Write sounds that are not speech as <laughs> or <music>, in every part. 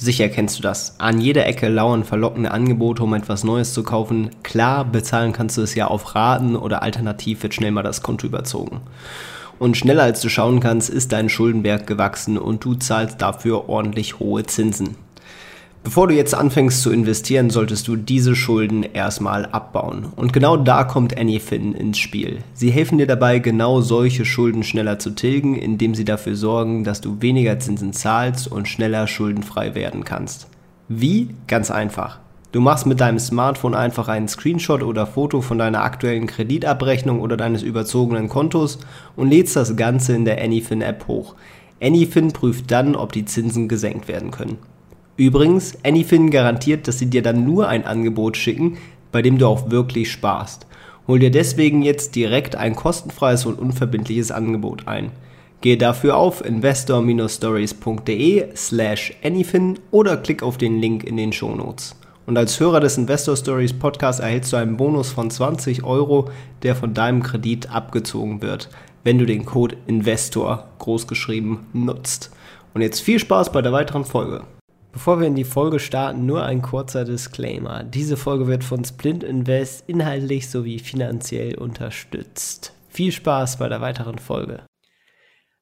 Sicher kennst du das. An jeder Ecke lauern verlockende Angebote, um etwas Neues zu kaufen. Klar, bezahlen kannst du es ja auf Raten oder alternativ wird schnell mal das Konto überzogen. Und schneller als du schauen kannst, ist dein Schuldenberg gewachsen und du zahlst dafür ordentlich hohe Zinsen. Bevor du jetzt anfängst zu investieren, solltest du diese Schulden erstmal abbauen. Und genau da kommt Anyfin ins Spiel. Sie helfen dir dabei, genau solche Schulden schneller zu tilgen, indem sie dafür sorgen, dass du weniger Zinsen zahlst und schneller schuldenfrei werden kannst. Wie? Ganz einfach. Du machst mit deinem Smartphone einfach einen Screenshot oder Foto von deiner aktuellen Kreditabrechnung oder deines überzogenen Kontos und lädst das Ganze in der Anyfin App hoch. Anyfin prüft dann, ob die Zinsen gesenkt werden können. Übrigens, Anyfin garantiert, dass sie dir dann nur ein Angebot schicken, bei dem du auch wirklich sparst. Hol dir deswegen jetzt direkt ein kostenfreies und unverbindliches Angebot ein. Gehe dafür auf investor-stories.de slash anyfin oder klick auf den Link in den Shownotes. Und als Hörer des Investor Stories Podcast erhältst du einen Bonus von 20 Euro, der von deinem Kredit abgezogen wird, wenn du den Code INVESTOR großgeschrieben nutzt. Und jetzt viel Spaß bei der weiteren Folge. Bevor wir in die Folge starten, nur ein kurzer Disclaimer. Diese Folge wird von Splint Invest inhaltlich sowie finanziell unterstützt. Viel Spaß bei der weiteren Folge.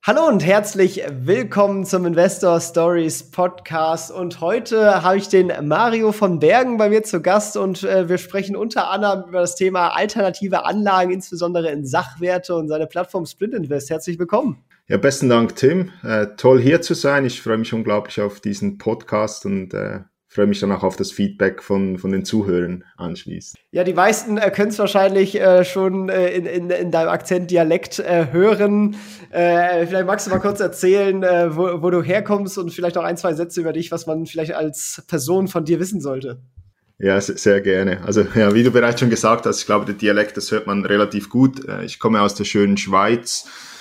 Hallo und herzlich willkommen zum Investor Stories Podcast. Und heute habe ich den Mario von Bergen bei mir zu Gast und äh, wir sprechen unter anderem über das Thema alternative Anlagen, insbesondere in Sachwerte und seine Plattform Splint Invest. Herzlich willkommen. Ja, besten Dank, Tim. Äh, toll hier zu sein. Ich freue mich unglaublich auf diesen Podcast und äh, freue mich dann auch auf das Feedback von, von den Zuhörern anschließend. Ja, die meisten äh, können es wahrscheinlich äh, schon äh, in, in, in deinem Akzent Dialekt äh, hören. Äh, vielleicht magst du mal kurz erzählen, äh, wo, wo du herkommst und vielleicht auch ein, zwei Sätze über dich, was man vielleicht als Person von dir wissen sollte. Ja, sehr gerne. Also ja, wie du bereits schon gesagt hast, ich glaube, der Dialekt, das hört man relativ gut. Ich komme aus der schönen Schweiz äh,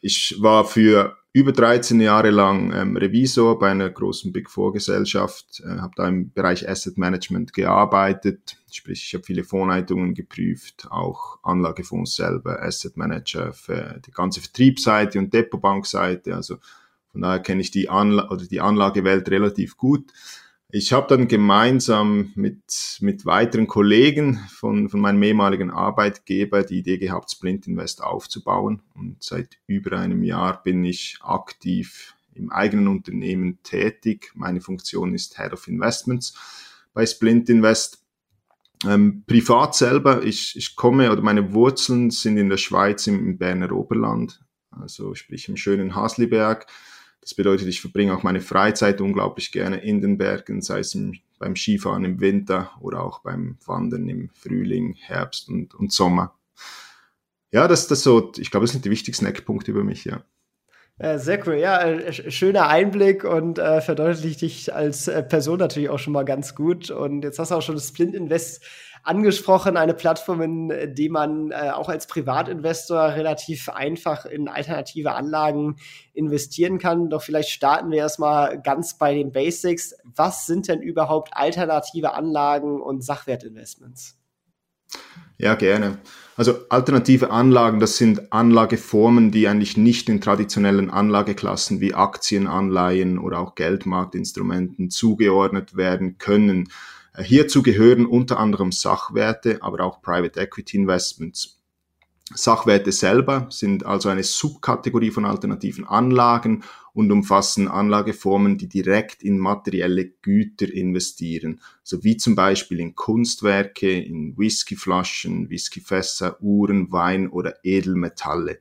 ich war für über 13 Jahre lang ähm, Revisor bei einer großen Big Four Gesellschaft, äh, habe da im Bereich Asset Management gearbeitet, sprich ich habe viele Fondsleitungen geprüft, auch Anlagefonds selber, Asset Manager für die ganze Vertriebsseite und Depotbankseite, also von daher kenne ich die, Anla oder die Anlagewelt relativ gut. Ich habe dann gemeinsam mit, mit weiteren Kollegen von, von meinem ehemaligen Arbeitgeber die Idee gehabt, Splint Invest aufzubauen. Und seit über einem Jahr bin ich aktiv im eigenen Unternehmen tätig. Meine Funktion ist Head of Investments bei Splint Invest. Ähm, privat selber, ich, ich komme oder meine Wurzeln sind in der Schweiz im, im Berner Oberland, also sprich im schönen Hasliberg das bedeutet, ich verbringe auch meine Freizeit unglaublich gerne in den Bergen, sei es im, beim Skifahren im Winter oder auch beim Wandern im Frühling, Herbst und, und Sommer. Ja, das, das so, ich glaube, das sind die wichtigsten Eckpunkte über mich, ja. Äh, sehr cool, ja, äh, schöner Einblick und äh, verdeutlicht dich als äh, Person natürlich auch schon mal ganz gut. Und jetzt hast du auch schon das Splint Invest angesprochen, eine Plattform, in die man äh, auch als Privatinvestor relativ einfach in alternative Anlagen investieren kann. Doch vielleicht starten wir erstmal ganz bei den Basics. Was sind denn überhaupt alternative Anlagen und Sachwertinvestments? Ja, gerne. Also alternative Anlagen, das sind Anlageformen, die eigentlich nicht in traditionellen Anlageklassen wie Aktien, Anleihen oder auch Geldmarktinstrumenten zugeordnet werden können. Äh, hierzu gehören unter anderem Sachwerte, aber auch Private Equity Investments. Sachwerte selber sind also eine Subkategorie von alternativen Anlagen und umfassen Anlageformen, die direkt in materielle Güter investieren, so wie zum Beispiel in Kunstwerke, in Whiskyflaschen, Whiskyfässer, Uhren, Wein oder Edelmetalle.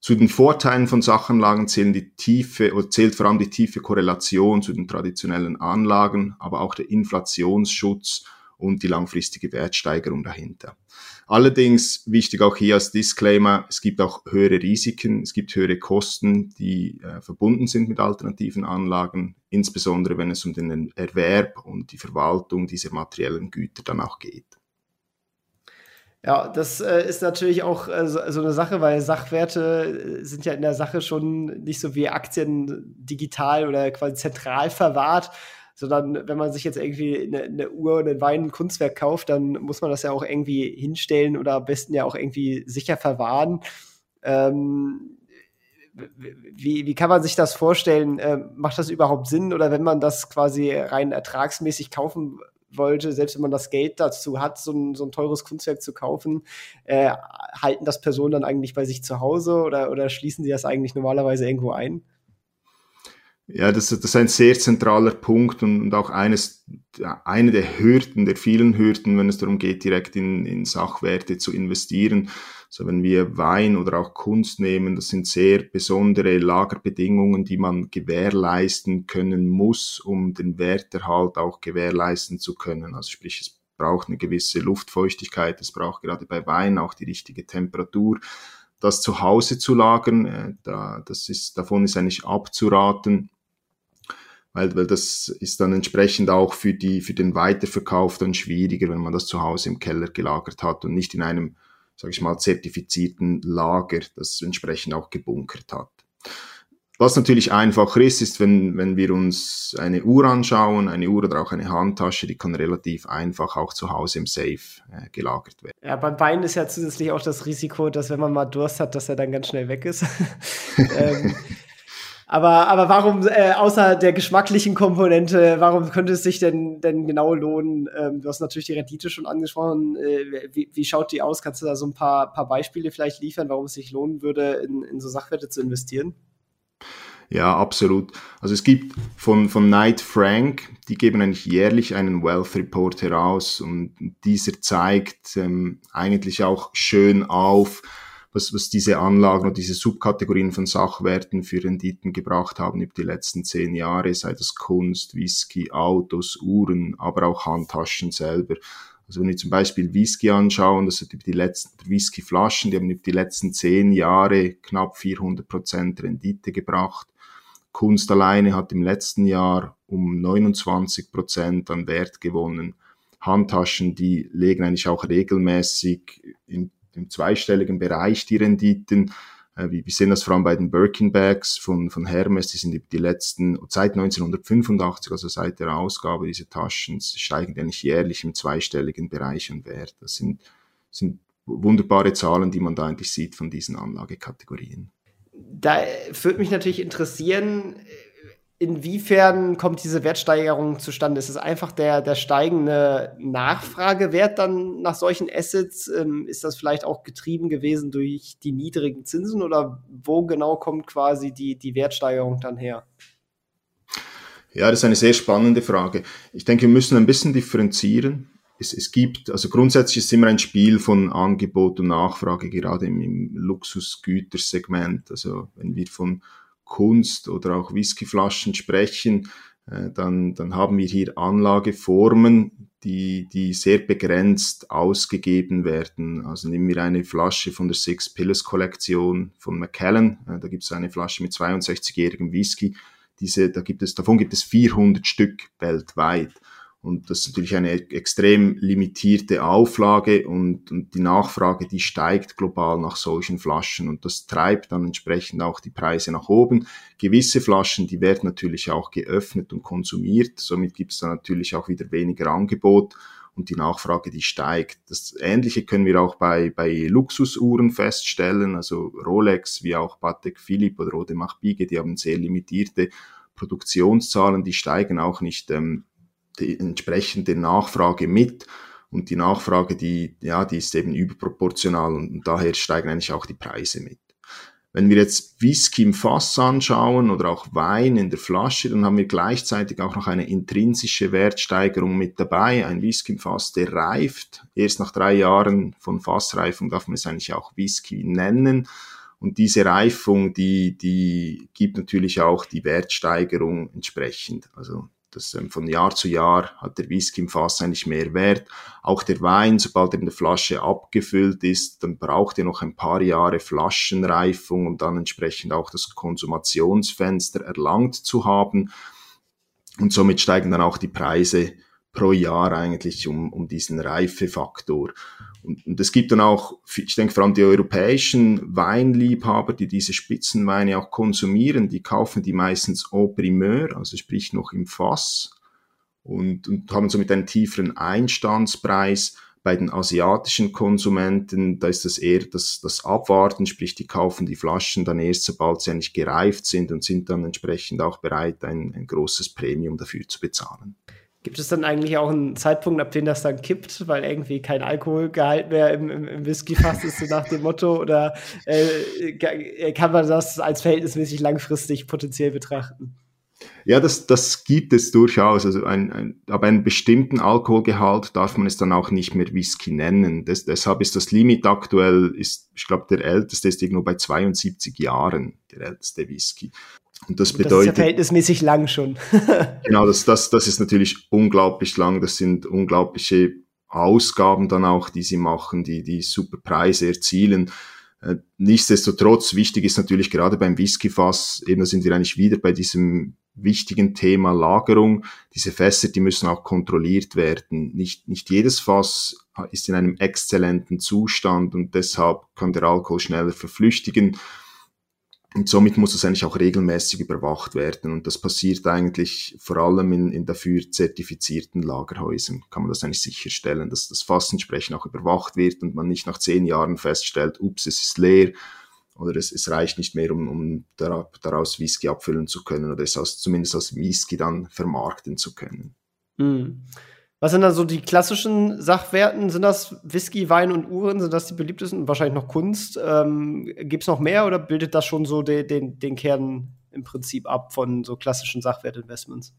Zu den Vorteilen von Sachanlagen zählen die tiefe, oder zählt vor allem die tiefe Korrelation zu den traditionellen Anlagen, aber auch der Inflationsschutz und die langfristige Wertsteigerung dahinter. Allerdings wichtig auch hier als Disclaimer, es gibt auch höhere Risiken, es gibt höhere Kosten, die äh, verbunden sind mit alternativen Anlagen, insbesondere wenn es um den Erwerb und die Verwaltung dieser materiellen Güter dann auch geht. Ja, das äh, ist natürlich auch äh, so, eine Sache, weil Sachwerte äh, sind ja in der Sache schon nicht so wie Aktien digital oder quasi zentral verwahrt, sondern wenn man sich jetzt irgendwie eine, eine Uhr oder ein Wein, ein Kunstwerk kauft, dann muss man das ja auch irgendwie hinstellen oder am besten ja auch irgendwie sicher verwahren. Ähm, wie, wie kann man sich das vorstellen? Äh, macht das überhaupt Sinn? Oder wenn man das quasi rein ertragsmäßig kaufen wollte, selbst wenn man das Geld dazu hat, so ein, so ein teures Kunstwerk zu kaufen, äh, halten das Personen dann eigentlich bei sich zu Hause oder, oder schließen sie das eigentlich normalerweise irgendwo ein? Ja, das, das ist ein sehr zentraler Punkt und auch eines, eine der Hürden, der vielen Hürden, wenn es darum geht, direkt in, in Sachwerte zu investieren. So, wenn wir Wein oder auch Kunst nehmen, das sind sehr besondere Lagerbedingungen, die man gewährleisten können muss, um den Werterhalt auch gewährleisten zu können. Also sprich, es braucht eine gewisse Luftfeuchtigkeit, es braucht gerade bei Wein auch die richtige Temperatur. Das zu Hause zu lagern, äh, da, das ist, davon ist eigentlich abzuraten weil, weil das ist dann entsprechend auch für, die, für den Weiterverkauf dann schwieriger, wenn man das zu Hause im Keller gelagert hat und nicht in einem, sage ich mal, zertifizierten Lager, das entsprechend auch gebunkert hat. Was natürlich einfacher ist, ist, wenn, wenn wir uns eine Uhr anschauen, eine Uhr oder auch eine Handtasche, die kann relativ einfach auch zu Hause im Safe äh, gelagert werden. Ja, beim Bein ist ja zusätzlich auch das Risiko, dass wenn man mal Durst hat, dass er dann ganz schnell weg ist. <laughs> ähm, aber, aber warum, äh, außer der geschmacklichen Komponente, warum könnte es sich denn, denn genau lohnen? Ähm, du hast natürlich die Rendite schon angesprochen. Äh, wie, wie schaut die aus? Kannst du da so ein paar, paar Beispiele vielleicht liefern, warum es sich lohnen würde, in, in so Sachwerte zu investieren? Ja, absolut. Also es gibt von, von Knight Frank, die geben eigentlich jährlich einen Wealth Report heraus und dieser zeigt ähm, eigentlich auch schön auf, was, was diese Anlagen oder diese Subkategorien von Sachwerten für Renditen gebracht haben über die letzten zehn Jahre, sei das Kunst, Whisky, Autos, Uhren, aber auch Handtaschen selber. Also wenn wir zum Beispiel Whisky anschauen, das hat über die letzten Whiskyflaschen, die haben über die letzten zehn Jahre knapp 400 Prozent Rendite gebracht. Kunst alleine hat im letzten Jahr um 29 Prozent an Wert gewonnen. Handtaschen, die legen eigentlich auch regelmäßig im im zweistelligen Bereich die Renditen. Äh, wir sehen das vor allem bei den Birkin Bags von, von Hermes, die sind die letzten, seit 1985, also seit der Ausgabe dieser Taschen, steigen eigentlich jährlich im zweistelligen Bereich an Wert. Das sind, sind wunderbare Zahlen, die man da eigentlich sieht von diesen Anlagekategorien. Da würde mich natürlich interessieren, inwiefern kommt diese Wertsteigerung zustande? Ist es einfach der, der steigende Nachfragewert dann nach solchen Assets? Ähm, ist das vielleicht auch getrieben gewesen durch die niedrigen Zinsen oder wo genau kommt quasi die, die Wertsteigerung dann her? Ja, das ist eine sehr spannende Frage. Ich denke, wir müssen ein bisschen differenzieren. Es, es gibt, also grundsätzlich ist immer ein Spiel von Angebot und Nachfrage, gerade im, im Luxusgütersegment. Also wenn wir von Kunst oder auch Whiskyflaschen sprechen, äh, dann, dann haben wir hier Anlageformen, die, die sehr begrenzt ausgegeben werden. Also nehmen wir eine Flasche von der Six Pillars Kollektion von Macallan. Äh, da gibt es eine Flasche mit 62-jährigem Whisky. Diese, da gibt es, davon gibt es 400 Stück weltweit. Und das ist natürlich eine extrem limitierte Auflage und, und die Nachfrage, die steigt global nach solchen Flaschen und das treibt dann entsprechend auch die Preise nach oben. Gewisse Flaschen, die werden natürlich auch geöffnet und konsumiert, somit gibt es dann natürlich auch wieder weniger Angebot und die Nachfrage, die steigt. Das Ähnliche können wir auch bei, bei Luxusuhren feststellen, also Rolex wie auch Patek Philippe oder Audemars Piguet, die haben sehr limitierte Produktionszahlen, die steigen auch nicht ähm, die entsprechende Nachfrage mit. Und die Nachfrage, die, ja, die ist eben überproportional und, und daher steigen eigentlich auch die Preise mit. Wenn wir jetzt Whisky im Fass anschauen oder auch Wein in der Flasche, dann haben wir gleichzeitig auch noch eine intrinsische Wertsteigerung mit dabei. Ein Whisky im Fass, der reift. Erst nach drei Jahren von Fassreifung darf man es eigentlich auch Whisky nennen. Und diese Reifung, die, die gibt natürlich auch die Wertsteigerung entsprechend. Also das ähm, von Jahr zu Jahr hat der Whisky im Fass eigentlich mehr Wert. Auch der Wein, sobald er in der Flasche abgefüllt ist, dann braucht er noch ein paar Jahre Flaschenreifung, um dann entsprechend auch das Konsumationsfenster erlangt zu haben. Und somit steigen dann auch die Preise pro Jahr eigentlich um, um diesen Reifefaktor. Und, und es gibt dann auch, ich denke vor allem die europäischen Weinliebhaber, die diese Spitzenweine auch konsumieren, die kaufen die meistens au primeur, also sprich noch im Fass und, und haben somit einen tieferen Einstandspreis. Bei den asiatischen Konsumenten, da ist das eher das, das Abwarten, sprich die kaufen die Flaschen dann erst, sobald sie eigentlich gereift sind und sind dann entsprechend auch bereit, ein, ein großes Premium dafür zu bezahlen. Gibt es dann eigentlich auch einen Zeitpunkt, ab dem das dann kippt, weil irgendwie kein Alkoholgehalt mehr im, im, im Whisky-Fass ist, so nach dem Motto? Oder äh, kann man das als verhältnismäßig langfristig potenziell betrachten? Ja, das, das gibt es durchaus. Also ein, ein, aber einen bestimmten Alkoholgehalt darf man es dann auch nicht mehr Whisky nennen. Das, deshalb ist das Limit aktuell, ist, ich glaube, der älteste ist irgendwo bei 72 Jahren, der älteste Whisky. Und das bedeutet. Das ist ja verhältnismäßig lang schon. <laughs> genau, das, das, das ist natürlich unglaublich lang. Das sind unglaubliche Ausgaben dann auch, die sie machen, die, die super Preise erzielen. Äh, nichtsdestotrotz, wichtig ist natürlich gerade beim Whiskyfass, eben da sind wir eigentlich wieder bei diesem wichtigen Thema Lagerung. Diese Fässer, die müssen auch kontrolliert werden. Nicht, nicht jedes Fass ist in einem exzellenten Zustand und deshalb kann der Alkohol schneller verflüchtigen. Und somit muss es eigentlich auch regelmäßig überwacht werden. Und das passiert eigentlich vor allem in, in dafür zertifizierten Lagerhäusern. Kann man das eigentlich sicherstellen, dass das Fass entsprechend auch überwacht wird und man nicht nach zehn Jahren feststellt, ups, es ist leer oder es, es reicht nicht mehr, um, um daraus Whisky abfüllen zu können oder es als, zumindest als Whisky dann vermarkten zu können. Mhm. Was sind da so die klassischen Sachwerten? Sind das Whisky, Wein und Uhren? Sind das die beliebtesten? Wahrscheinlich noch Kunst. Ähm, Gibt es noch mehr oder bildet das schon so de, de, den Kern im Prinzip ab von so klassischen Sachwertinvestments?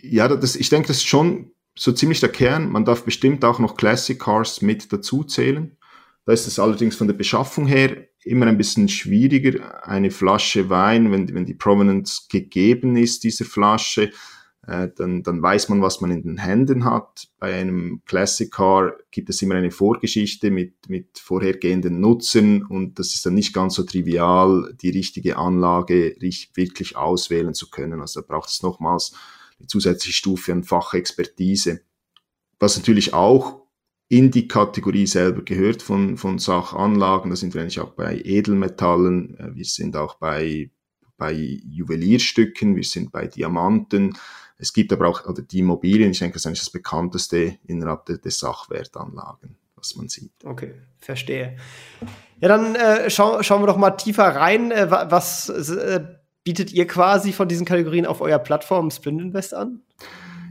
Ja, das, ich denke, das ist schon so ziemlich der Kern. Man darf bestimmt auch noch Classic Cars mit dazu zählen. Da ist es allerdings von der Beschaffung her immer ein bisschen schwieriger. Eine Flasche Wein, wenn, wenn die Provenance gegeben ist, dieser Flasche, äh, dann, dann weiß man, was man in den Händen hat. Bei einem Classic Car gibt es immer eine Vorgeschichte mit, mit vorhergehenden Nutzern und das ist dann nicht ganz so trivial, die richtige Anlage wirklich auswählen zu können. Also da braucht es nochmals eine zusätzliche Stufe an Fachexpertise. Was natürlich auch in die Kategorie selber gehört von, von Sachanlagen, da sind wir eigentlich auch bei Edelmetallen, äh, wir sind auch bei, bei Juwelierstücken, wir sind bei Diamanten, es gibt aber auch oder die Immobilien, ich denke, das ist eigentlich das bekannteste innerhalb der, der Sachwertanlagen, was man sieht. Okay, verstehe. Ja, dann äh, schau, schauen wir doch mal tiefer rein. Äh, was äh, bietet ihr quasi von diesen Kategorien auf eurer Plattform Splint Invest an?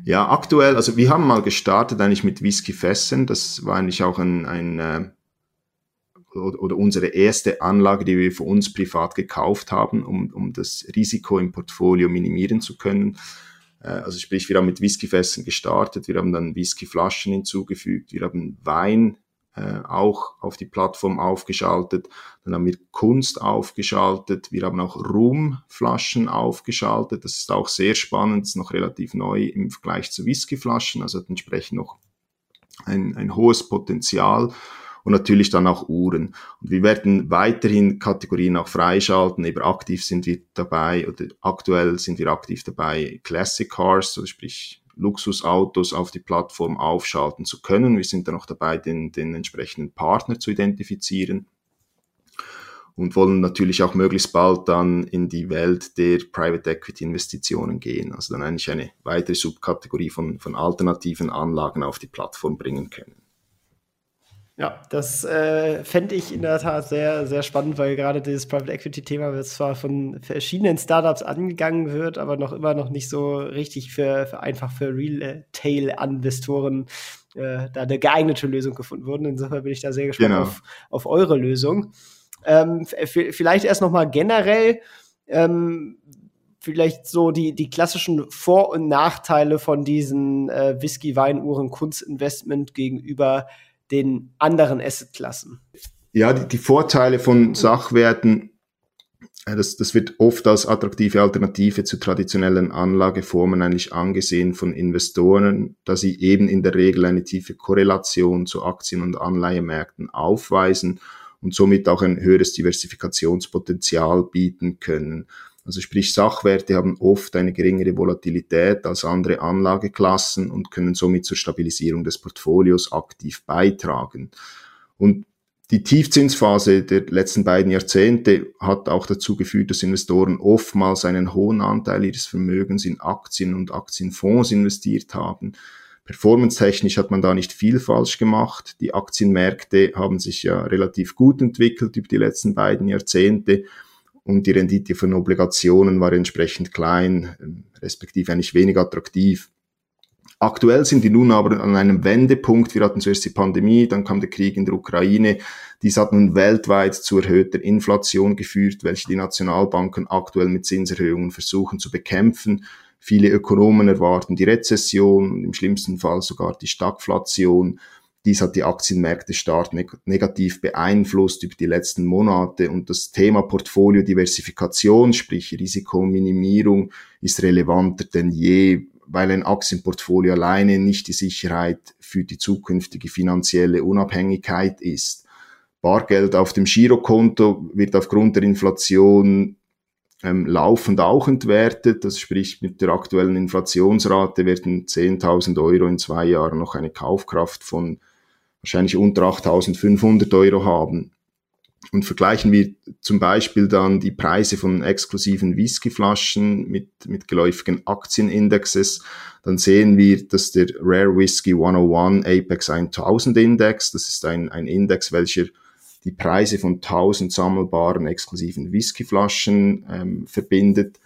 Ja, aktuell, also wir haben mal gestartet eigentlich mit Whisky Fessen. Das war eigentlich auch ein, ein äh, oder unsere erste Anlage, die wir für uns privat gekauft haben, um, um das Risiko im Portfolio minimieren zu können. Äh, also sprich, wir haben mit Whiskyfässern gestartet, wir haben dann Whiskyflaschen hinzugefügt, wir haben Wein äh, auch auf die Plattform aufgeschaltet, dann haben wir Kunst aufgeschaltet, wir haben auch Rumflaschen aufgeschaltet, das ist auch sehr spannend, ist noch relativ neu im Vergleich zu Whiskyflaschen, also hat entsprechend noch ein, ein hohes Potenzial und natürlich dann auch Uhren. Und wir werden weiterhin Kategorien auch freischalten. Eben aktiv sind wir dabei oder aktuell sind wir aktiv dabei, Classic Cars, also sprich Luxusautos auf die Plattform aufschalten zu können. Wir sind dann auch dabei, den, den entsprechenden Partner zu identifizieren und wollen natürlich auch möglichst bald dann in die Welt der Private Equity Investitionen gehen. Also dann eigentlich eine weitere Subkategorie von, von alternativen Anlagen auf die Plattform bringen können. Ja, das äh, fände ich in der Tat sehr, sehr spannend, weil gerade dieses Private Equity-Thema zwar von verschiedenen Startups angegangen wird, aber noch immer noch nicht so richtig für, für einfach für Retail-Investoren äh, da eine geeignete Lösung gefunden wurde. Insofern bin ich da sehr gespannt genau. auf, auf eure Lösung. Ähm, vielleicht erst noch mal generell, ähm, vielleicht so die, die klassischen Vor- und Nachteile von diesen äh, Whisky, Wein, Uhren, Kunstinvestment gegenüber den anderen Assetklassen? Ja, die, die Vorteile von Sachwerten Äh, das, das wird oft als attraktive Alternative zu traditionellen Anlageformen eigentlich angesehen von Investoren, da sie eben in der Regel eine tiefe Korrelation zu Aktien- und Anleihemärkten aufweisen und somit auch ein höheres Diversifikationspotenzial bieten können. Also sprich, Sachwerte haben oft eine geringere Volatilität als andere Anlageklassen und können somit zur Stabilisierung des Portfolios aktiv beitragen. Und die Tiefzinsphase der letzten beiden Jahrzehnte hat auch dazu geführt, dass Investoren oftmals einen hohen Anteil ihres Vermögens in Aktien und Aktienfonds investiert haben. Performance-technisch hat man da nicht viel falsch gemacht. Die Aktienmärkte haben sich ja relativ gut entwickelt über die letzten beiden Jahrzehnte und die Rendite von Obligationen war entsprechend klein, ähm, respektive eigentlich wenig attraktiv. Aktuell sind die nun aber an einem Wendepunkt. Wir hatten zuerst die Pandemie, dann kam der Krieg in der Ukraine. Dies hat nun weltweit zu erhöhter Inflation geführt, welche die Nationalbanken aktuell mit Zinserhöhungen versuchen zu bekämpfen. Viele Ökonomen erwarten die Rezession und im schlimmsten Fall sogar die Stagflation. Dies hat die Aktienmärkte stark negativ beeinflusst über die letzten Monate und das Thema Portfoliodiversifikation, sprich Risikominimierung, ist relevanter denn je, weil ein Aktienportfolio alleine nicht die Sicherheit für die zukünftige finanzielle Unabhängigkeit ist. Bargeld auf dem Girokonto wird aufgrund der Inflation ähm, laufend auch entwertet. Das spricht mit der aktuellen Inflationsrate werden 10.000 Euro in zwei Jahren noch eine Kaufkraft von wahrscheinlich unter 8.500 Euro haben. Und vergleichen wir zum Beispiel dann die Preise von exklusiven Whiskyflaschen mit, mit geläufigen Aktienindexes, dann sehen wir, dass der Rare Whisky 101 Apex 1000 Index, das ist ein, ein Index, welcher die Preise von 1000 sammelbaren exklusiven Whiskyflaschen ähm, verbindet.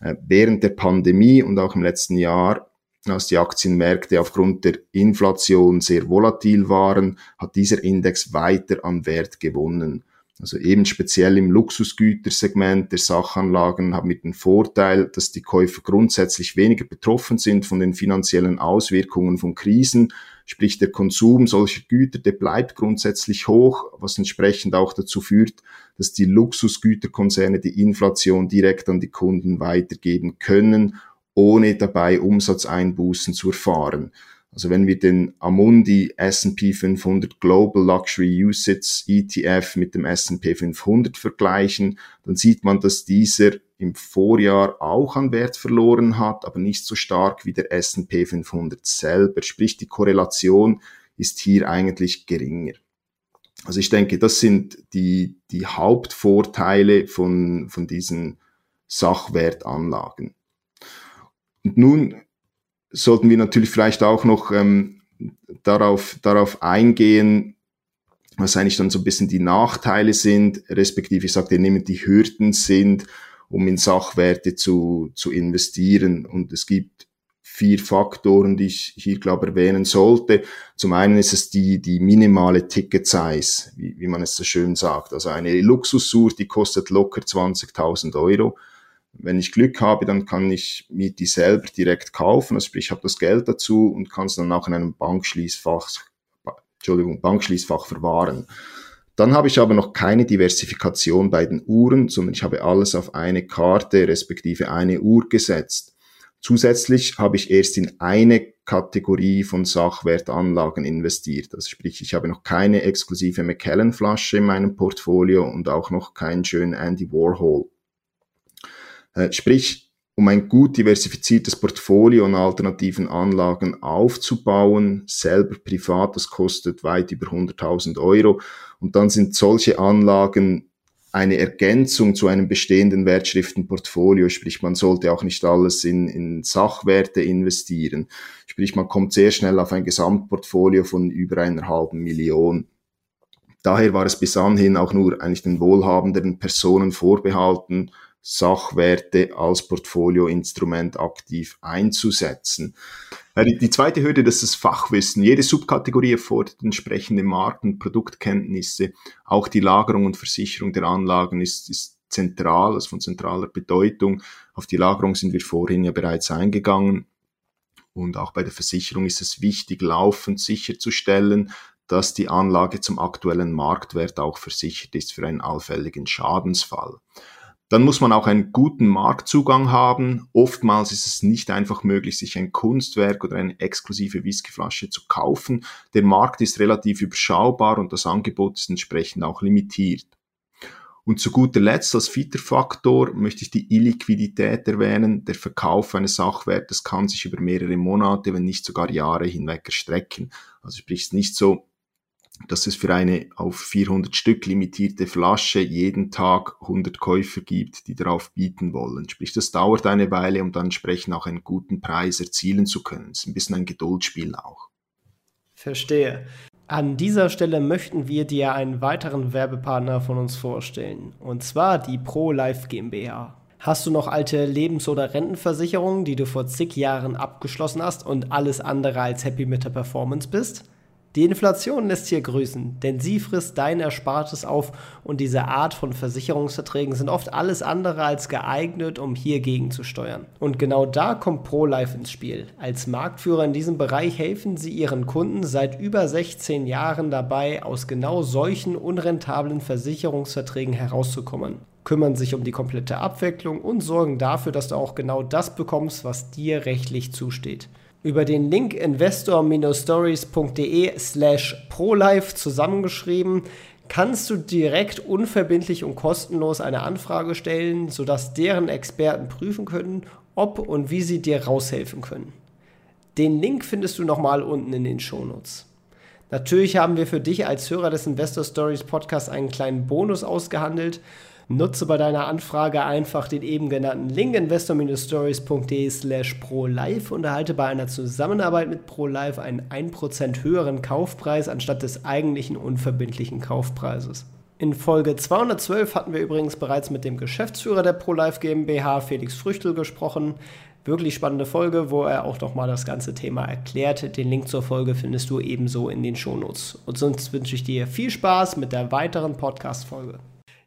Äh, während der Pandemie und auch im letzten Jahr als die Aktienmärkte aufgrund der Inflation sehr volatil waren, hat dieser Index weiter an Wert gewonnen. Also eben speziell im Luxusgütersegment der Sachanlagen haben wir den Vorteil, dass die Käufer grundsätzlich weniger betroffen sind von den finanziellen Auswirkungen von Krisen. Sprich, der Konsum solcher Güter, der bleibt grundsätzlich hoch, was entsprechend auch dazu führt, dass die Luxusgüterkonzerne die Inflation direkt an die Kunden weitergeben können ohne dabei Umsatzeinbußen zu erfahren. Also wenn wir den Amundi S&P 500 Global Luxury Usage ETF mit dem S&P 500 vergleichen, dann sieht man, dass dieser im Vorjahr auch an Wert verloren hat, aber nicht so stark wie der S&P 500 selber. Sprich, die Korrelation ist hier eigentlich geringer. Also ich denke, das sind die, die Hauptvorteile von, von diesen Sachwertanlagen. Und nun sollten wir natürlich vielleicht auch noch ähm, darauf, darauf eingehen, was eigentlich dann so ein bisschen die Nachteile sind, respektive ich sagte, nehmen die Hürden sind, um in Sachwerte zu, zu investieren. Und es gibt vier Faktoren, die ich hier, glaube erwähnen sollte. Zum einen ist es die, die minimale Ticket Size, wie, wie man es so schön sagt. Also eine Luxusuhr, die kostet locker 20.000 Euro. Wenn ich Glück habe, dann kann ich mir die selber direkt kaufen. Also sprich, ich habe das Geld dazu und kann es dann auch in einem Bankschließfach, Entschuldigung, Bankschließfach verwahren. Dann habe ich aber noch keine Diversifikation bei den Uhren, sondern ich habe alles auf eine Karte respektive eine Uhr gesetzt. Zusätzlich habe ich erst in eine Kategorie von Sachwertanlagen investiert. Also sprich, ich habe noch keine exklusive McKellen-Flasche in meinem Portfolio und auch noch keinen schönen Andy Warhol. Äh, sprich, um ein gut diversifiziertes Portfolio an alternativen Anlagen aufzubauen, selber privat, das kostet weit über 100.000 Euro. Und dann sind solche Anlagen eine Ergänzung zu einem bestehenden Wertschriftenportfolio, sprich man sollte auch nicht alles in, in Sachwerte investieren, sprich man kommt sehr schnell auf ein Gesamtportfolio von über einer halben Million. Daher war es bis anhin auch nur eigentlich den wohlhabenderen Personen vorbehalten, Sachwerte als Portfolioinstrument aktiv einzusetzen. Die zweite Hürde, das ist Fachwissen. Jede Subkategorie erfordert entsprechende Markt- und Produktkenntnisse. Auch die Lagerung und Versicherung der Anlagen ist, ist zentral, ist von zentraler Bedeutung. Auf die Lagerung sind wir vorhin ja bereits eingegangen. Und auch bei der Versicherung ist es wichtig, laufend sicherzustellen, dass die Anlage zum aktuellen Marktwert auch versichert ist für einen allfälligen Schadensfall. Dann muss man auch einen guten Marktzugang haben. Oftmals ist es nicht einfach möglich, sich ein Kunstwerk oder eine exklusive Whiskyflasche zu kaufen. Der Markt ist relativ überschaubar und das Angebot ist entsprechend auch limitiert. Und zu guter Letzt als Vierter möchte ich die Illiquidität erwähnen. Der Verkauf eines Sachwertes kann sich über mehrere Monate, wenn nicht sogar Jahre hinweg erstrecken. Also sprich es nicht so, dass es für eine auf 400 Stück limitierte Flasche jeden Tag 100 Käufer gibt, die darauf bieten wollen. Sprich, das dauert eine Weile, um dann entsprechend auch einen guten Preis erzielen zu können. Das ist ein bisschen ein Geduldsspiel auch. Verstehe. An dieser Stelle möchten wir dir einen weiteren Werbepartner von uns vorstellen, und zwar die ProLife GmbH. Hast du noch alte Lebens- oder Rentenversicherungen, die du vor zig Jahren abgeschlossen hast und alles andere als happy mit der Performance bist? Die Inflation lässt hier grüßen, denn sie frisst dein Erspartes auf und diese Art von Versicherungsverträgen sind oft alles andere als geeignet, um hier gegenzusteuern. Und genau da kommt ProLife ins Spiel. Als Marktführer in diesem Bereich helfen sie ihren Kunden seit über 16 Jahren dabei, aus genau solchen unrentablen Versicherungsverträgen herauszukommen kümmern sich um die komplette Abwicklung und sorgen dafür, dass du auch genau das bekommst, was dir rechtlich zusteht. Über den Link investor-stories.de slash prolife zusammengeschrieben kannst du direkt unverbindlich und kostenlos eine Anfrage stellen, sodass deren Experten prüfen können, ob und wie sie dir raushelfen können. Den Link findest du nochmal unten in den Shownotes. Natürlich haben wir für dich als Hörer des Investor Stories Podcasts einen kleinen Bonus ausgehandelt. Nutze bei deiner Anfrage einfach den eben genannten Link investor-stories.de slash prolife und erhalte bei einer Zusammenarbeit mit ProLife einen 1% höheren Kaufpreis anstatt des eigentlichen unverbindlichen Kaufpreises. In Folge 212 hatten wir übrigens bereits mit dem Geschäftsführer der ProLife GmbH, Felix Früchtel, gesprochen. Wirklich spannende Folge, wo er auch nochmal das ganze Thema erklärt. Den Link zur Folge findest du ebenso in den Shownotes. Und sonst wünsche ich dir viel Spaß mit der weiteren Podcast-Folge.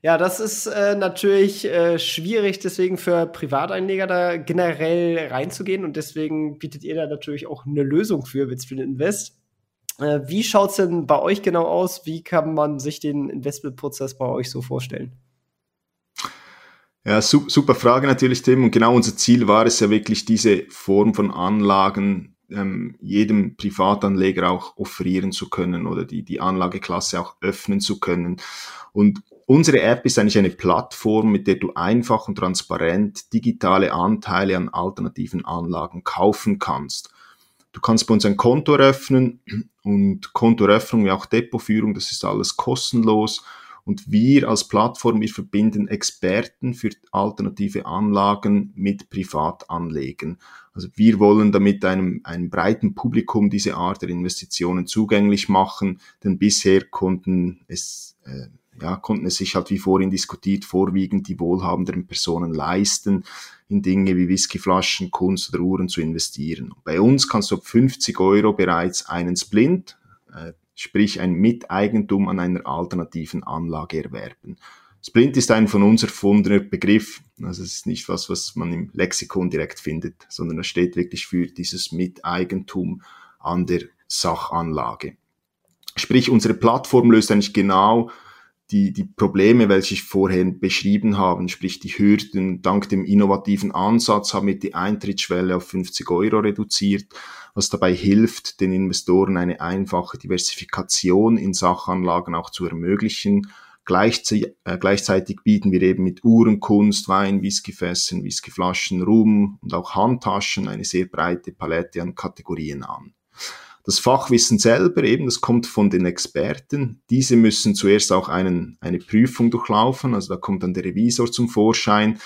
Ja, das ist äh, natürlich äh, schwierig, deswegen für Privateinleger da generell reinzugehen und deswegen bietet ihr da natürlich auch eine Lösung für Witzfield Invest. Äh, wie schaut es denn bei euch genau aus? Wie kann man sich den Investmentprozess bei euch so vorstellen? Ja, super Frage natürlich, Tim. Und genau unser Ziel war es ja wirklich, diese Form von Anlagen ähm, jedem Privatanleger auch offerieren zu können oder die, die Anlageklasse auch öffnen zu können. Und Unsere App ist eigentlich eine Plattform, mit der du einfach und transparent digitale Anteile an alternativen Anlagen kaufen kannst. Du kannst bei uns ein Konto eröffnen und Kontoeröffnung wie auch Depotführung, das ist alles kostenlos. Und wir als Plattform, wir verbinden Experten für alternative Anlagen mit Privatanlegen. Also wir wollen damit einem, einem breiten Publikum diese Art der Investitionen zugänglich machen, denn bisher konnten es äh, ja, konnten es sich halt wie vorhin diskutiert vorwiegend die wohlhabenderen Personen leisten, in Dinge wie Whiskyflaschen, Kunst oder Uhren zu investieren. Bei uns kannst du ab 50 Euro bereits einen Splint, äh, sprich ein Miteigentum an einer alternativen Anlage erwerben. Splint ist ein von uns erfundener Begriff, also es ist nicht was, was man im Lexikon direkt findet, sondern es steht wirklich für dieses Miteigentum an der Sachanlage. Sprich, unsere Plattform löst eigentlich genau die, die Probleme, welche ich vorhin beschrieben habe, sprich die Hürden, dank dem innovativen Ansatz haben wir die Eintrittsschwelle auf 50 Euro reduziert, was dabei hilft, den Investoren eine einfache Diversifikation in Sachanlagen auch zu ermöglichen. Gleichzeitig, äh, gleichzeitig bieten wir eben mit Uhren, Kunst, Wein, Whiskyfässern, Whiskyflaschen, Rum und auch Handtaschen eine sehr breite Palette an Kategorien an. Das Fachwissen selber eben, das kommt von den Experten. Diese müssen zuerst auch einen, eine Prüfung durchlaufen. Also da kommt dann der Revisor zum Vorschein.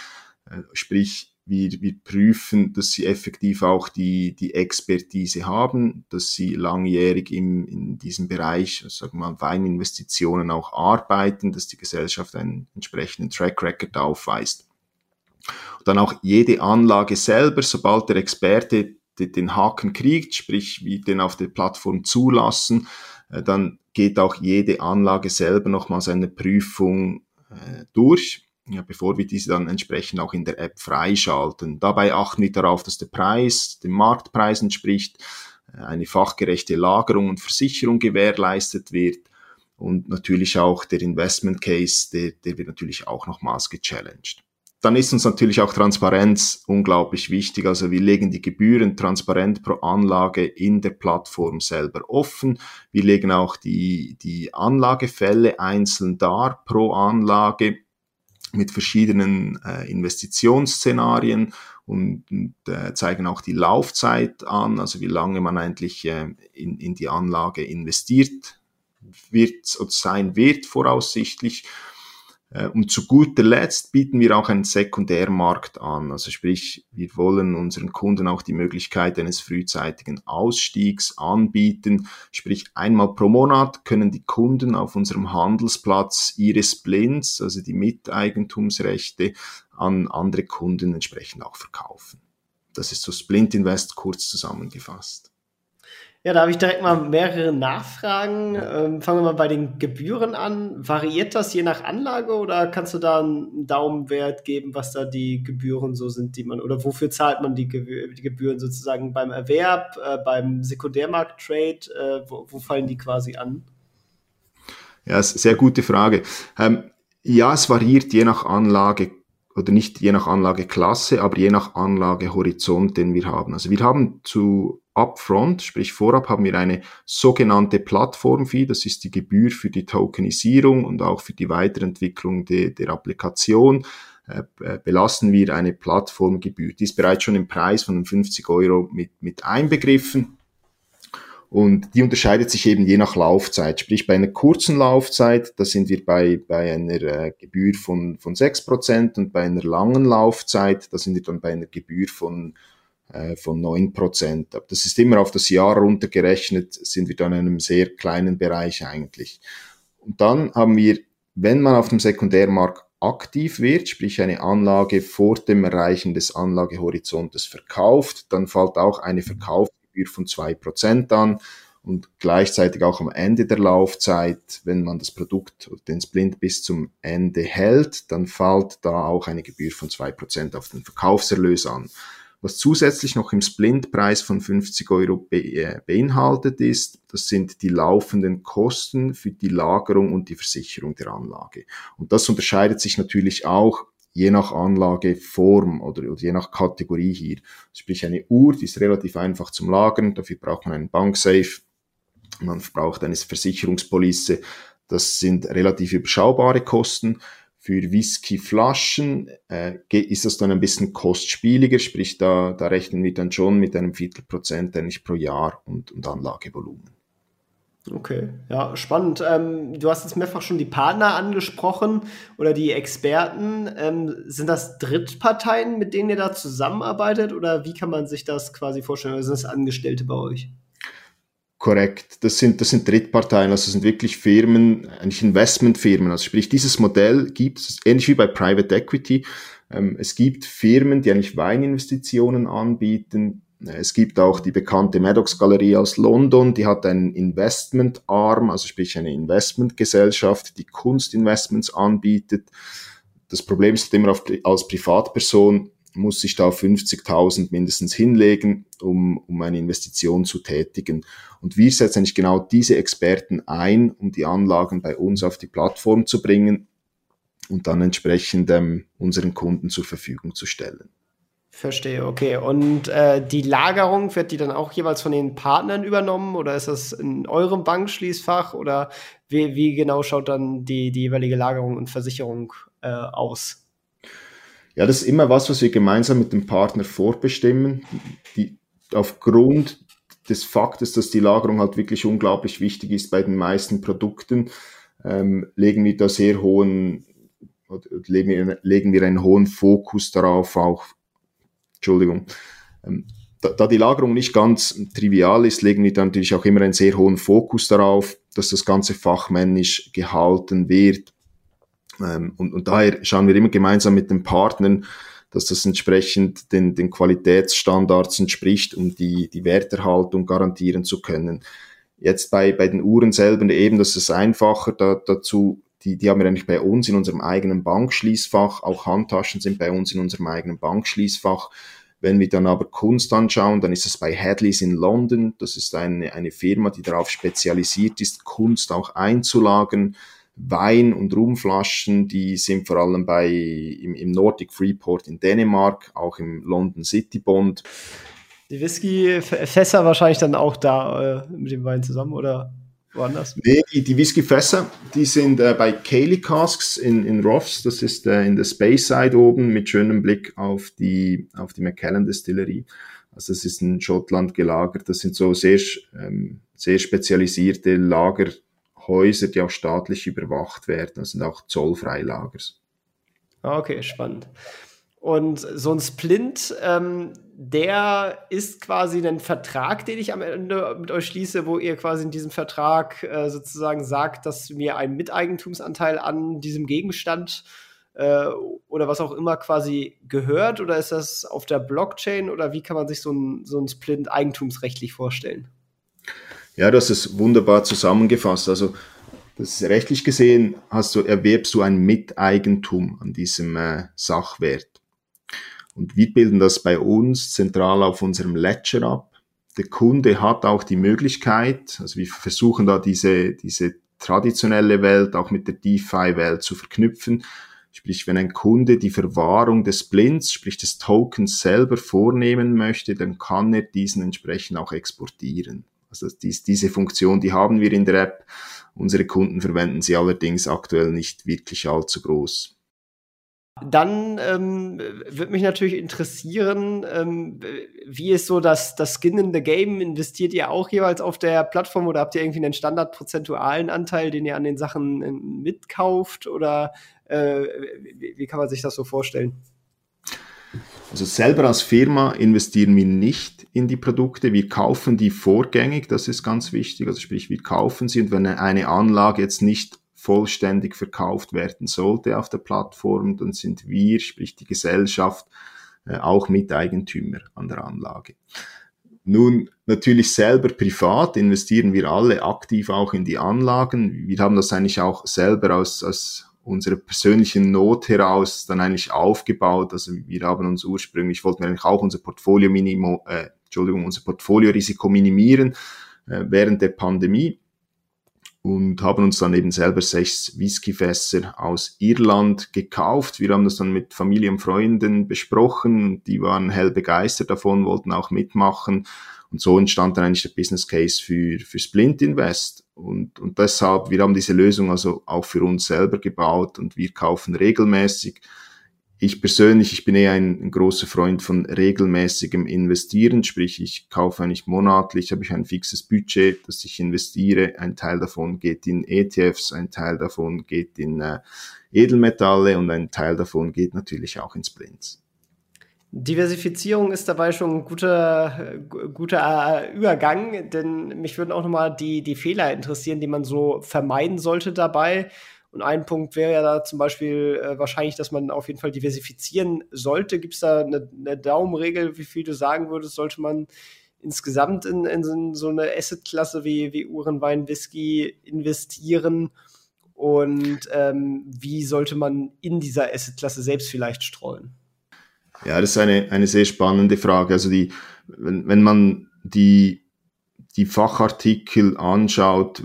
Äh, sprich, wir, wir prüfen, dass sie effektiv auch die, die Expertise haben, dass sie langjährig im, in diesem Bereich, sagen wir mal, Weininvestitionen auch arbeiten, dass die Gesellschaft einen entsprechenden Track Record aufweist. Und dann auch jede Anlage selber, sobald der Experte den Haken kriegt, sprich wie den auf der Plattform zulassen, äh, dann geht auch jede Anlage selber nochmals eine Prüfung äh, durch, bevor wir diese dann entsprechend auch in der App freischalten. Dabei achten wir darauf, dass der Preis dem Marktpreis entspricht, äh, eine fachgerechte Lagerung und Versicherung gewährleistet wird und natürlich auch der Investment Case, der, der wird natürlich auch nochmals gechallenged. Dann ist uns natürlich auch Transparenz unglaublich wichtig. Also wir legen die Gebühren transparent pro Anlage in der Plattform selber offen. Wir legen auch die, die Anlagefälle einzeln dar pro Anlage mit verschiedenen äh, Investitionsszenarien und, und äh, zeigen auch die Laufzeit an, also wie lange man eigentlich äh, in, in die Anlage investiert wird oder sein wird voraussichtlich. Äh, und zu guter Letzt bieten wir auch einen Sekundärmarkt an. Also sprich, wir wollen unseren Kunden auch die Möglichkeit eines frühzeitigen Ausstiegs anbieten. Sprich, einmal pro Monat können die Kunden auf unserem Handelsplatz ihre Splints, also die Miteigentumsrechte, an andere Kunden entsprechend auch verkaufen. Das ist so Splint Invest kurz zusammengefasst. Ja, da habe ich direkt mal mehrere Nachfragen. Ähm, fangen wir mal bei den Gebühren an. Variiert das je nach Anlage oder kannst du da einen Daumenwert geben, was da die Gebühren so sind, die man oder wofür zahlt man die, Gebü die Gebühren sozusagen beim Erwerb, äh, beim Sekundärmarkt-Trade? Äh, wo, wo, fallen die quasi an? Ja, sehr gute Frage. Ähm, ja, es variiert je nach Anlage oder nicht je nach Anlageklasse, aber je nach Anlagehorizont, den wir haben. Also wir haben zu upfront, sprich vorab haben wir eine sogenannte Plattform-Fee, das ist die Gebühr für die Tokenisierung und auch für die Weiterentwicklung de, der Applikation äh, äh belassen wir eine Plattformgebühr. Die ist bereits schon im Preis von 50 Euro mit, mit einbegriffen. Und die unterscheidet sich eben je nach Laufzeit. Sprich, bei einer kurzen Laufzeit, da sind wir bei, bei einer äh, Gebühr von, von 6% und bei einer langen Laufzeit, da sind wir dann bei einer Gebühr von, äh, von 9%. Aber das ist immer auf das Jahr runtergerechnet, sind wir dann in einem sehr kleinen Bereich eigentlich. Und dann haben wir, wenn man auf dem Sekundärmarkt aktiv wird, sprich eine Anlage vor dem Erreichen des Anlagehorizontes verkauft, dann fällt auch eine Verkauf Gebühr von zwei Prozent an und gleichzeitig auch am Ende der Laufzeit, wenn man das Produkt oder den Splint bis zum Ende hält, dann fällt da auch eine Gebühr von zwei Prozent auf den Verkaufserlös an. Was zusätzlich noch im Splintpreis von 50 Euro be äh, beinhaltet ist, das sind die laufenden Kosten für die Lagerung und die Versicherung der Anlage. Und das unterscheidet sich natürlich auch je nach Anlageform oder, oder je nach Kategorie hier. Sprich eine Uhr, die ist relativ einfach zum Lagern, dafür braucht man einen Banksafe, man braucht eine Versicherungspolice, das sind relativ überschaubare Kosten. Für Whiskyflaschen äh, ist das dann ein bisschen kostspieliger, sprich da, da rechnen wir dann schon mit einem Viertelprozent eigentlich pro Jahr und, und Anlagevolumen. Okay, ja, spannend. Ähm, du hast jetzt mehrfach schon die Partner angesprochen oder die Experten. Ähm, sind das Drittparteien, mit denen ihr da zusammenarbeitet oder wie kann man sich das quasi vorstellen? Oder sind das Angestellte bei euch? Korrekt, das sind, das sind Drittparteien, also das sind wirklich Firmen, eigentlich Investmentfirmen. Also sprich, dieses Modell gibt es ähnlich wie bei Private Equity. Ähm, es gibt Firmen, die eigentlich Weininvestitionen anbieten, es gibt auch die bekannte Maddox Galerie aus London, die hat einen Investment-Arm, also sprich eine Investmentgesellschaft, die Kunstinvestments anbietet. Das Problem ist immer auf, als Privatperson muss sich da 50.000 mindestens hinlegen, um, um eine Investition zu tätigen. Und wir setzen eigentlich genau diese Experten ein, um die Anlagen bei uns auf die Plattform zu bringen und dann entsprechend ähm, unseren Kunden zur Verfügung zu stellen. Verstehe, okay. Und äh, die Lagerung, wird die dann auch jeweils von den Partnern übernommen oder ist das in eurem Bankschließfach oder wie, wie genau schaut dann die, die jeweilige Lagerung und Versicherung äh, aus? Ja, das ist immer was, was wir gemeinsam mit dem Partner vorbestimmen. Die, aufgrund des Faktes, dass die Lagerung halt wirklich unglaublich wichtig ist bei den meisten Produkten, ähm, legen wir da sehr hohen, legen wir, legen wir einen hohen Fokus darauf, auch Entschuldigung. Ähm, da, da die Lagerung nicht ganz trivial ist, legen wir dann natürlich auch immer einen sehr hohen Fokus darauf, dass das Ganze fachmännisch gehalten wird. Ähm, und, und daher schauen wir immer gemeinsam mit den Partnern, dass das entsprechend den, den Qualitätsstandards entspricht, um die, die Werterhaltung garantieren zu können. Jetzt bei, bei den Uhren selber eben, das ist einfacher da, dazu, die, die haben wir eigentlich bei uns in unserem eigenen Bankschließfach, auch Handtaschen sind bei uns in unserem eigenen Bankschließfach. Wenn wir dann aber Kunst anschauen, dann ist es bei Hadleys in London. Das ist eine, eine Firma, die darauf spezialisiert ist, Kunst auch einzulagern. Wein- und Rumflaschen, die sind vor allem bei, im, im Nordic Freeport in Dänemark, auch im London City Bond. Die Whisky-Fässer wahrscheinlich dann auch da äh, mit dem Wein zusammen, oder? woanders? Nee, die, die Whiskyfässer, die sind äh, bei Cayley Casks in, in Roths, das ist äh, in der Speyside oben mit schönem Blick auf die, auf die Macallan Distillerie. Also das ist in Schottland gelagert. Das sind so sehr, ähm, sehr spezialisierte Lagerhäuser, die auch staatlich überwacht werden. Das sind auch zollfreie Lagers. Ah, okay, spannend. Und so ein Splint, ähm, der ist quasi ein Vertrag, den ich am Ende mit euch schließe, wo ihr quasi in diesem Vertrag äh, sozusagen sagt, dass mir ein Miteigentumsanteil an diesem Gegenstand äh, oder was auch immer quasi gehört? Oder ist das auf der Blockchain oder wie kann man sich so ein, so ein Splint eigentumsrechtlich vorstellen? Ja, das ist wunderbar zusammengefasst. Also das ist rechtlich gesehen hast du, erwerbst du ein Miteigentum an diesem äh, Sachwert. Und wir bilden das bei uns zentral auf unserem Ledger ab. Der Kunde hat auch die Möglichkeit, also wir versuchen da diese, diese traditionelle Welt auch mit der DeFi-Welt zu verknüpfen. Sprich, wenn ein Kunde die Verwahrung des Blinds, sprich des Tokens selber vornehmen möchte, dann kann er diesen entsprechend auch exportieren. Also dies, diese Funktion, die haben wir in der App. Unsere Kunden verwenden sie allerdings aktuell nicht wirklich allzu groß. Dann ähm, würde mich natürlich interessieren, ähm, wie ist so das, das Skin in the Game? Investiert ihr auch jeweils auf der Plattform oder habt ihr irgendwie einen standardprozentualen Anteil, den ihr an den Sachen äh, mitkauft? Oder äh, wie, wie kann man sich das so vorstellen? Also selber als Firma investieren wir nicht in die Produkte, wir kaufen die vorgängig, das ist ganz wichtig. Also sprich, wir kaufen sie und wenn eine Anlage jetzt nicht vollständig verkauft werden sollte auf der Plattform, dann sind wir, sprich die Gesellschaft, äh, auch Miteigentümer an der Anlage. Nun, natürlich selber privat investieren wir alle aktiv auch in die Anlagen. Wir haben das eigentlich auch selber aus, aus unserer persönlichen Not heraus dann eigentlich aufgebaut. Also wir haben uns ursprünglich, wollten wir eigentlich auch unser Portfolio minimo, äh, Entschuldigung, unser Portfoliorisiko minimieren äh, während der Pandemie und haben uns dann eben selber sechs Whiskyfässer aus Irland gekauft. Wir haben das dann mit Familie und Freunden besprochen. Die waren hell begeistert davon, wollten auch mitmachen. Und so entstand dann eigentlich der Business Case für, für Splint Invest. Und, und deshalb, wir haben diese Lösung also auch für uns selber gebaut und wir kaufen regelmäßig ich persönlich, ich bin eher ein, ein, großer Freund von regelmäßigem Investieren, sprich ich kaufe eigentlich monatlich, habe ich ein fixes Budget, das ich investiere. Ein Teil davon geht in ETFs, ein Teil davon geht in äh, Edelmetalle und ein Teil davon geht natürlich auch in Splints. Diversifizierung ist dabei schon ein guter, guter äh, Übergang, denn mich würden auch nochmal die, die Fehler interessieren, die man so vermeiden sollte dabei. Und ein Punkt wäre ja da zum Beispiel äh, wahrscheinlich, dass man auf jeden Fall diversifizieren sollte. Gibt es da eine, eine, Daumenregel, wie viel du sagen würdest, sollte man insgesamt in, in so eine Assetklasse wie, wie Uhrenwein, Whisky investieren? Und ähm, wie sollte man in dieser Assetklasse selbst vielleicht streuen? Ja, das ist eine, eine sehr spannende Frage. Also die, wenn, wenn man die, die Fachartikel anschaut,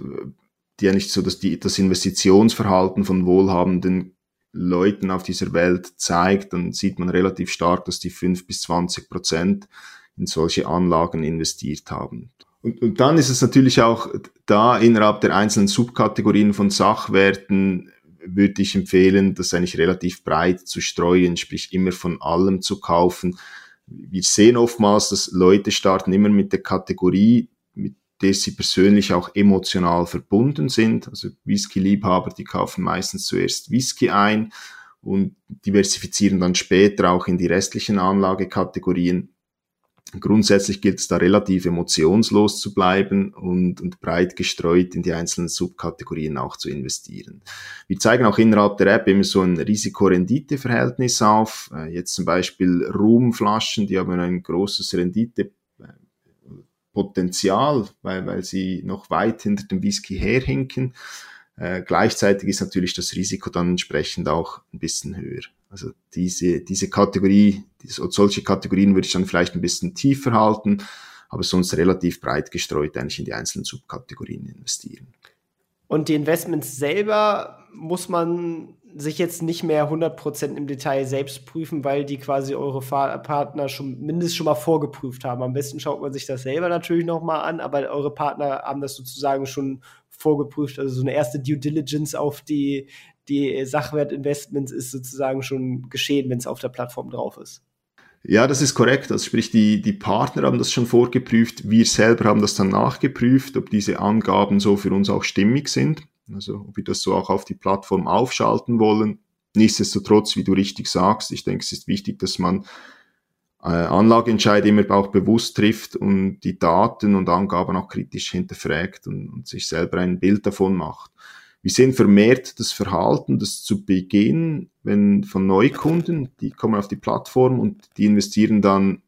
die eigentlich so dass die, das Investitionsverhalten von wohlhabenden Leuten auf dieser Welt zeigt, dann sieht man relativ stark, dass die fünf bis zwanzig Prozent in solche Anlagen investiert haben. Und, und dann ist es natürlich auch da innerhalb der einzelnen Subkategorien von Sachwerten würde ich empfehlen, das eigentlich relativ breit zu streuen, sprich immer von allem zu kaufen. Wir sehen oftmals, dass Leute starten immer mit der Kategorie, mit der sie persönlich auch emotional verbunden sind. Also Whisky-Liebhaber, die kaufen meistens zuerst Whisky ein und diversifizieren dann später auch in die restlichen Anlagekategorien. Grundsätzlich gilt es da relativ emotionslos zu bleiben und, und breit gestreut in die einzelnen Subkategorien auch zu investieren. Wir zeigen auch innerhalb der App immer so ein Risiko-Rendite-Verhältnis auf. Äh, jetzt zum Beispiel Rumflaschen, die haben ein großes Rendite Potenzial, weil, weil sie noch weit hinter dem Whisky herhinken. Äh, gleichzeitig ist natürlich das Risiko dann entsprechend auch ein bisschen höher. Also diese, diese Kategorie, diese, solche Kategorien würde ich dann vielleicht ein bisschen tiefer halten, aber sonst relativ breit gestreut eigentlich in die einzelnen Subkategorien investieren. Und die Investments selber muss man sich jetzt nicht mehr 100% im Detail selbst prüfen, weil die quasi eure Partner schon mindestens schon mal vorgeprüft haben. Am besten schaut man sich das selber natürlich noch mal an, aber eure Partner haben das sozusagen schon vorgeprüft. Also so eine erste Due Diligence auf die, die Sachwertinvestments ist sozusagen schon geschehen, wenn es auf der Plattform drauf ist. Ja, das ist korrekt. Also sprich, die, die Partner haben das schon vorgeprüft. Wir selber haben das dann nachgeprüft, ob diese Angaben so für uns auch stimmig sind. Also ob wir das so auch auf die Plattform aufschalten wollen. Nichtsdestotrotz, wie du richtig sagst, ich denke, es ist wichtig, dass man äh, Anlageentscheide immer auch bewusst trifft und die Daten und Angaben auch kritisch hinterfragt und, und sich selber ein Bild davon macht. Wir sehen vermehrt das Verhalten, das zu Beginn, wenn von Neukunden, die kommen auf die Plattform und die investieren dann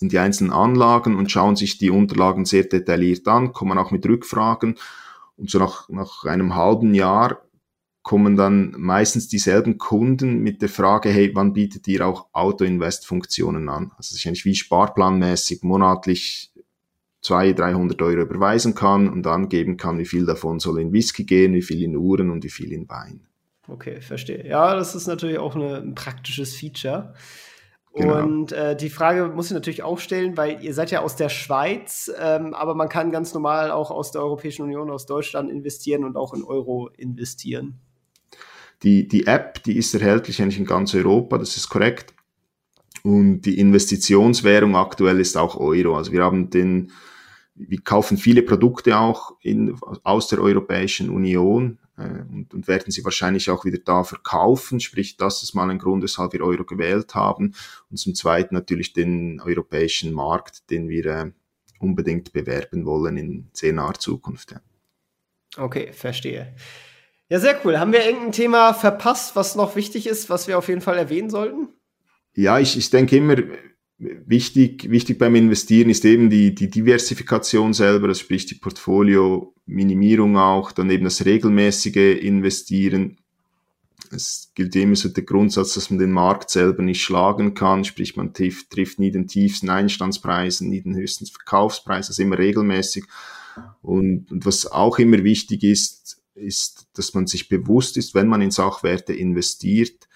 in die einzelnen Anlagen und schauen sich die Unterlagen sehr detailliert an, kommen auch mit Rückfragen und so nach, nach einem halben Jahr kommen dann meistens dieselben Kunden mit der Frage, hey, wann bietet ihr auch Auto-Invest-Funktionen an? Also es ist eigentlich wie sparplanmäßig monatlich 200, 300 Euro überweisen kann und angeben kann, wie viel davon soll in Whisky gehen, wie viel in Uhren und wie viel in Wein. Okay, verstehe. Ja, das ist natürlich auch eine, ein praktisches Feature. Genau. Und äh, die Frage muss ich natürlich auch stellen, weil ihr seid ja aus der Schweiz, ähm, aber man kann ganz normal auch aus der Europäischen Union, aus Deutschland investieren und auch in Euro investieren. Die, die App, die ist erhältlich eigentlich in ganz Europa, das ist korrekt. Und die Investitionswährung aktuell ist auch Euro. Also wir haben den, wir kaufen viele Produkte auch in, aus der Europäischen Union äh, und, und, werden sie wahrscheinlich auch wieder da verkaufen. Sprich, das ist mal ein Grund, weshalb wir Euro gewählt haben. Und zum Zweiten natürlich den europäischen Markt, den wir äh, unbedingt bewerben wollen in sehr naher Zukunft. Ja. Okay, verstehe. Ja, sehr cool. Haben wir irgendein Thema verpasst, was noch wichtig ist, was wir auf jeden Fall erwähnen sollten? Ja, ich, ich denke immer, wichtig, wichtig beim Investieren ist eben die, die Diversifikation selber, das sprich die Portfolio-Minimierung auch, dann eben das regelmäßige Investieren. Es gilt immer so der Grundsatz, dass man den Markt selber nicht schlagen kann, sprich man trifft, trifft nie den tiefsten Einstandspreis, nie den höchsten Verkaufspreis, also immer regelmäßig. Und, und was auch immer wichtig ist, ist, dass man sich bewusst ist, wenn man in Sachwerte investiert,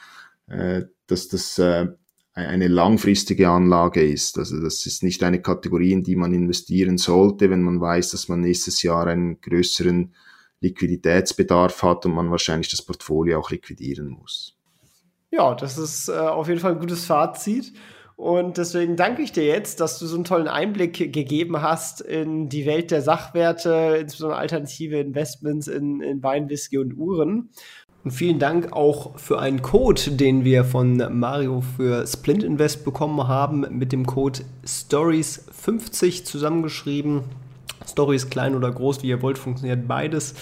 äh, dass das äh, eine langfristige Anlage ist. Also das ist nicht eine Kategorie, in die man investieren sollte, wenn man weiß, dass man nächstes Jahr einen größeren Liquiditätsbedarf hat und man wahrscheinlich das Portfolio auch liquidieren muss. Ja, das ist äh, auf jeden Fall ein gutes Fazit. Und deswegen danke ich dir jetzt, dass du so einen tollen Einblick gegeben hast in die Welt der Sachwerte, insbesondere alternative Investments in, in Wein, Whisky und Uhren. Und vielen Dank auch für einen Code, den wir von Mario für Splint Invest bekommen haben, mit dem Code Stories50 zusammengeschrieben. Stories klein oder groß, wie ihr wollt, funktioniert beides.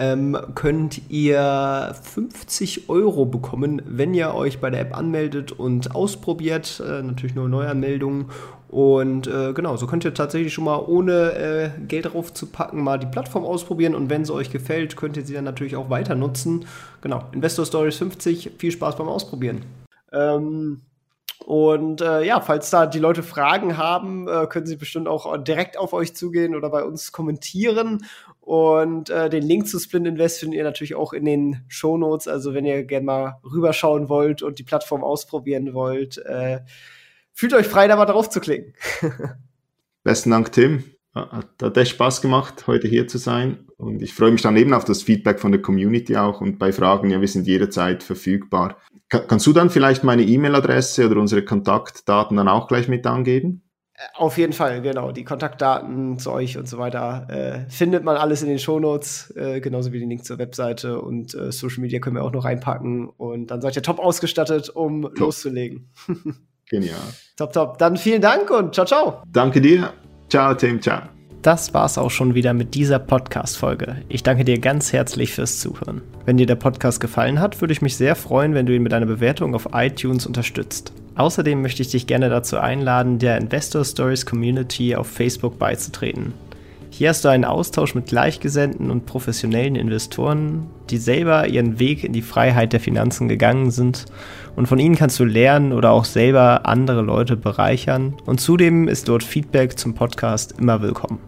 Ähm, könnt ihr 50 Euro bekommen, wenn ihr euch bei der App anmeldet und ausprobiert. Äh, natürlich nur Neuanmeldungen. Und äh, genau, so könnt ihr tatsächlich schon mal ohne äh, Geld drauf zu packen mal die Plattform ausprobieren und wenn sie euch gefällt, könnt ihr sie dann natürlich auch weiter nutzen. Genau, Investor Stories 50, viel Spaß beim Ausprobieren. Ähm, und äh, ja, falls da die Leute Fragen haben, äh, können sie bestimmt auch direkt auf euch zugehen oder bei uns kommentieren. Und äh, den Link zu Splint Invest findet ihr natürlich auch in den Show Notes. Also wenn ihr gerne mal rüberschauen wollt und die Plattform ausprobieren wollt, äh, fühlt euch frei, da mal drauf zu klicken. <laughs> Besten Dank, Tim. Hat, echt Spaß gemacht, heute hier zu sein. Und ich freue mich dann eben auf das Feedback von der Community auch. Und bei Fragen, ja, wir sind jederzeit verfügbar. Kann, kannst du dann vielleicht meine E-Mail-Adresse oder unsere Kontaktdaten dann auch gleich mit angeben? Äh, auf jeden Fall, genau. Die Kontaktdaten zu euch und so weiter äh, findet man alles in den Shownotes, äh, genauso wie den Link zur Webseite und äh, Social Media können wir auch noch reinpacken. Und dann seid ihr top ausgestattet, um top. loszulegen. <laughs> Genial. Top, top. Dann vielen Dank und ciao, ciao. Danke dir. Ciao, Tim. Ciao. Das war's auch schon wieder mit dieser Podcast-Folge. Ich danke dir ganz herzlich fürs Zuhören. Wenn dir der Podcast gefallen hat, würde ich mich sehr freuen, wenn du ihn mit einer Bewertung auf iTunes unterstützt. Außerdem möchte ich dich gerne dazu einladen, der Investor Stories Community auf Facebook beizutreten. Hier hast du einen Austausch mit Gleichgesinnten und professionellen Investoren, die selber ihren Weg in die Freiheit der Finanzen gegangen sind und von ihnen kannst du lernen oder auch selber andere Leute bereichern und zudem ist dort Feedback zum Podcast immer willkommen.